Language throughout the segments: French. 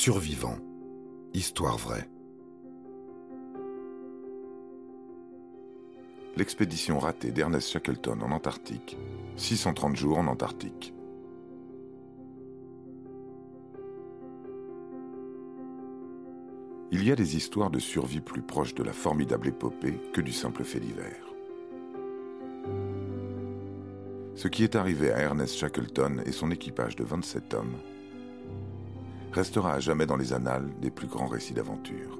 Survivants. Histoire vraie. L'expédition ratée d'Ernest Shackleton en Antarctique. 630 jours en Antarctique. Il y a des histoires de survie plus proches de la formidable épopée que du simple fait divers. Ce qui est arrivé à Ernest Shackleton et son équipage de 27 hommes restera à jamais dans les annales des plus grands récits d'aventure.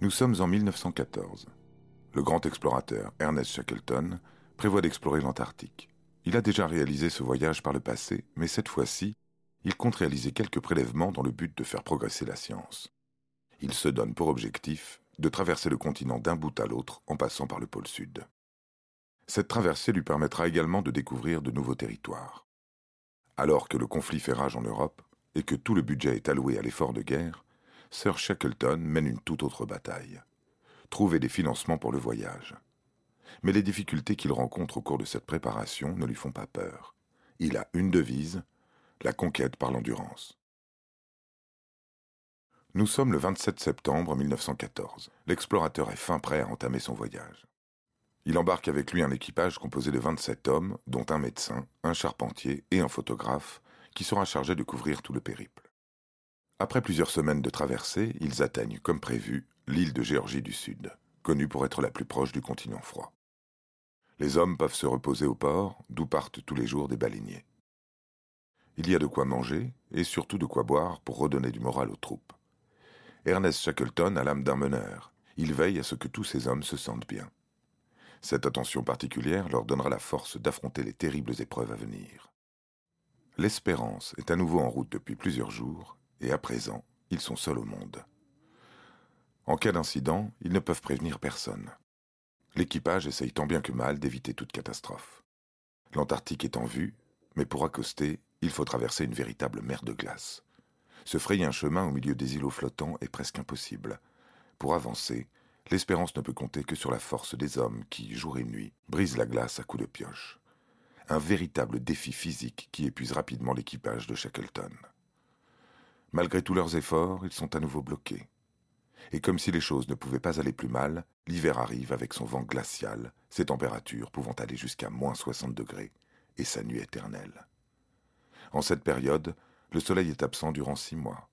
Nous sommes en 1914. Le grand explorateur Ernest Shackleton prévoit d'explorer l'Antarctique. Il a déjà réalisé ce voyage par le passé, mais cette fois-ci, il compte réaliser quelques prélèvements dans le but de faire progresser la science. Il se donne pour objectif de traverser le continent d'un bout à l'autre en passant par le pôle sud. Cette traversée lui permettra également de découvrir de nouveaux territoires. Alors que le conflit fait rage en Europe et que tout le budget est alloué à l'effort de guerre, Sir Shackleton mène une toute autre bataille. Trouver des financements pour le voyage. Mais les difficultés qu'il rencontre au cours de cette préparation ne lui font pas peur. Il a une devise, la conquête par l'endurance. Nous sommes le 27 septembre 1914. L'explorateur est fin prêt à entamer son voyage. Il embarque avec lui un équipage composé de 27 hommes, dont un médecin, un charpentier et un photographe, qui sera chargé de couvrir tout le périple. Après plusieurs semaines de traversée, ils atteignent, comme prévu, l'île de Géorgie du Sud, connue pour être la plus proche du continent froid. Les hommes peuvent se reposer au port, d'où partent tous les jours des baleiniers. Il y a de quoi manger et surtout de quoi boire pour redonner du moral aux troupes. Ernest Shackleton a l'âme d'un meneur. Il veille à ce que tous ces hommes se sentent bien. Cette attention particulière leur donnera la force d'affronter les terribles épreuves à venir. L'Espérance est à nouveau en route depuis plusieurs jours, et à présent, ils sont seuls au monde. En cas d'incident, ils ne peuvent prévenir personne. L'équipage essaye tant bien que mal d'éviter toute catastrophe. L'Antarctique est en vue, mais pour accoster, il faut traverser une véritable mer de glace. Se frayer un chemin au milieu des îlots flottants est presque impossible. Pour avancer, l'espérance ne peut compter que sur la force des hommes qui, jour et nuit, brisent la glace à coups de pioche. Un véritable défi physique qui épuise rapidement l'équipage de Shackleton. Malgré tous leurs efforts, ils sont à nouveau bloqués. Et comme si les choses ne pouvaient pas aller plus mal, l'hiver arrive avec son vent glacial, ses températures pouvant aller jusqu'à moins 60 degrés, et sa nuit éternelle. En cette période, le soleil est absent durant six mois.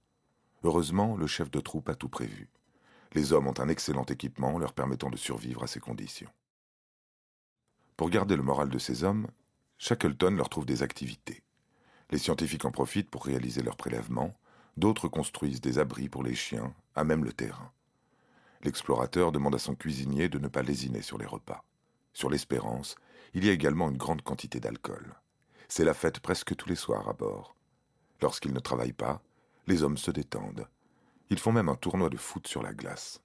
Heureusement, le chef de troupe a tout prévu. Les hommes ont un excellent équipement leur permettant de survivre à ces conditions. Pour garder le moral de ces hommes, Shackleton leur trouve des activités. Les scientifiques en profitent pour réaliser leurs prélèvements, d'autres construisent des abris pour les chiens, à même le terrain. L'explorateur demande à son cuisinier de ne pas lésiner sur les repas. Sur l'Espérance, il y a également une grande quantité d'alcool. C'est la fête presque tous les soirs à bord. Lorsqu'ils ne travaillent pas, les hommes se détendent. Ils font même un tournoi de foot sur la glace.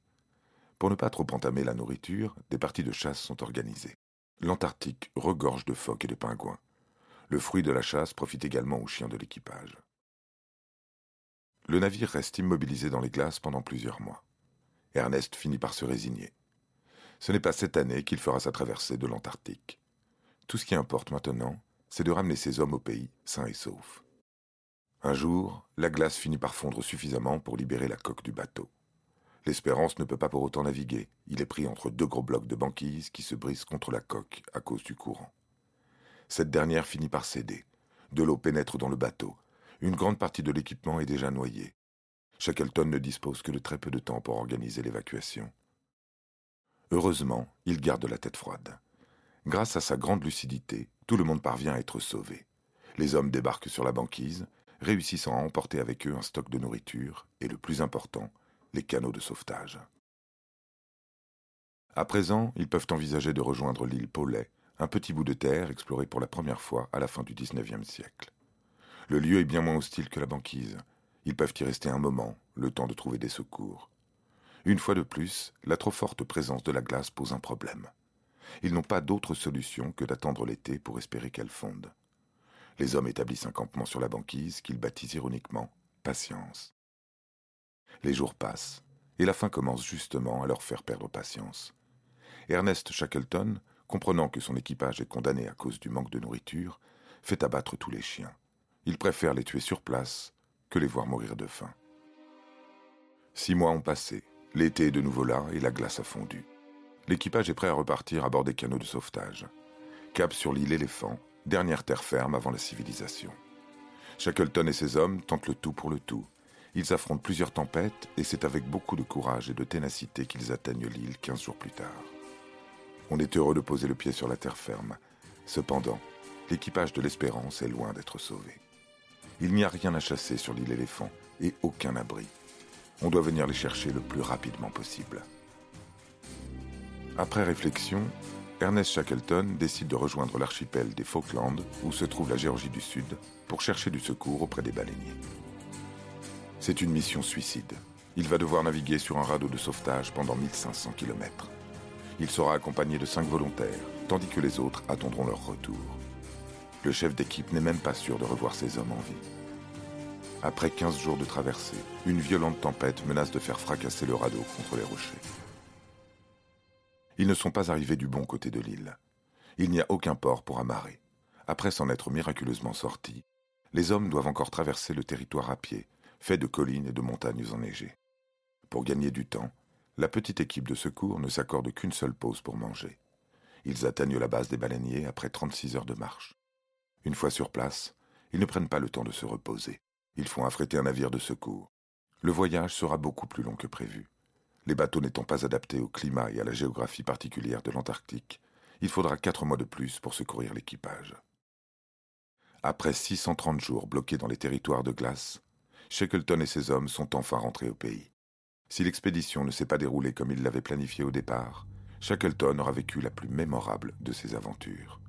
Pour ne pas trop entamer la nourriture, des parties de chasse sont organisées. L'Antarctique regorge de phoques et de pingouins. Le fruit de la chasse profite également aux chiens de l'équipage. Le navire reste immobilisé dans les glaces pendant plusieurs mois. Ernest finit par se résigner. Ce n'est pas cette année qu'il fera sa traversée de l'Antarctique. Tout ce qui importe maintenant, c'est de ramener ses hommes au pays, sains et saufs. Un jour, la glace finit par fondre suffisamment pour libérer la coque du bateau. L'Espérance ne peut pas pour autant naviguer. Il est pris entre deux gros blocs de banquise qui se brisent contre la coque à cause du courant. Cette dernière finit par céder. De l'eau pénètre dans le bateau. Une grande partie de l'équipement est déjà noyée. Shackleton ne dispose que de très peu de temps pour organiser l'évacuation. Heureusement, il garde la tête froide. Grâce à sa grande lucidité, tout le monde parvient à être sauvé. Les hommes débarquent sur la banquise, réussissant à emporter avec eux un stock de nourriture et, le plus important, les canaux de sauvetage. À présent, ils peuvent envisager de rejoindre l'île Paulet, un petit bout de terre exploré pour la première fois à la fin du XIXe siècle. Le lieu est bien moins hostile que la banquise. Ils peuvent y rester un moment, le temps de trouver des secours. Une fois de plus, la trop forte présence de la glace pose un problème. Ils n'ont pas d'autre solution que d'attendre l'été pour espérer qu'elle fonde. Les hommes établissent un campement sur la banquise qu'ils baptisent ironiquement Patience. Les jours passent, et la faim commence justement à leur faire perdre patience. Ernest Shackleton, comprenant que son équipage est condamné à cause du manque de nourriture, fait abattre tous les chiens. Il préfère les tuer sur place que les voir mourir de faim. Six mois ont passé, l'été est de nouveau là et la glace a fondu. L'équipage est prêt à repartir à bord des canaux de sauvetage. Cap sur l'île éléphant, dernière terre ferme avant la civilisation. Shackleton et ses hommes tentent le tout pour le tout. Ils affrontent plusieurs tempêtes et c'est avec beaucoup de courage et de ténacité qu'ils atteignent l'île quinze jours plus tard. On est heureux de poser le pied sur la terre ferme. Cependant, l'équipage de l'Espérance est loin d'être sauvé. Il n'y a rien à chasser sur l'île éléphant et aucun abri. On doit venir les chercher le plus rapidement possible. Après réflexion, Ernest Shackleton décide de rejoindre l'archipel des Falklands, où se trouve la Géorgie du Sud, pour chercher du secours auprès des baleiniers. C'est une mission suicide. Il va devoir naviguer sur un radeau de sauvetage pendant 1500 km. Il sera accompagné de cinq volontaires, tandis que les autres attendront leur retour. Le chef d'équipe n'est même pas sûr de revoir ses hommes en vie. Après 15 jours de traversée, une violente tempête menace de faire fracasser le radeau contre les rochers. Ils ne sont pas arrivés du bon côté de l'île. Il n'y a aucun port pour amarrer. Après s'en être miraculeusement sortis, les hommes doivent encore traverser le territoire à pied, fait de collines et de montagnes enneigées. Pour gagner du temps, la petite équipe de secours ne s'accorde qu'une seule pause pour manger. Ils atteignent la base des baleiniers après 36 heures de marche. Une fois sur place, ils ne prennent pas le temps de se reposer. Ils font affréter un navire de secours. Le voyage sera beaucoup plus long que prévu. Les bateaux n'étant pas adaptés au climat et à la géographie particulière de l'Antarctique, il faudra quatre mois de plus pour secourir l'équipage. Après 630 jours bloqués dans les territoires de glace, Shackleton et ses hommes sont enfin rentrés au pays. Si l'expédition ne s'est pas déroulée comme il l'avait planifié au départ, Shackleton aura vécu la plus mémorable de ses aventures.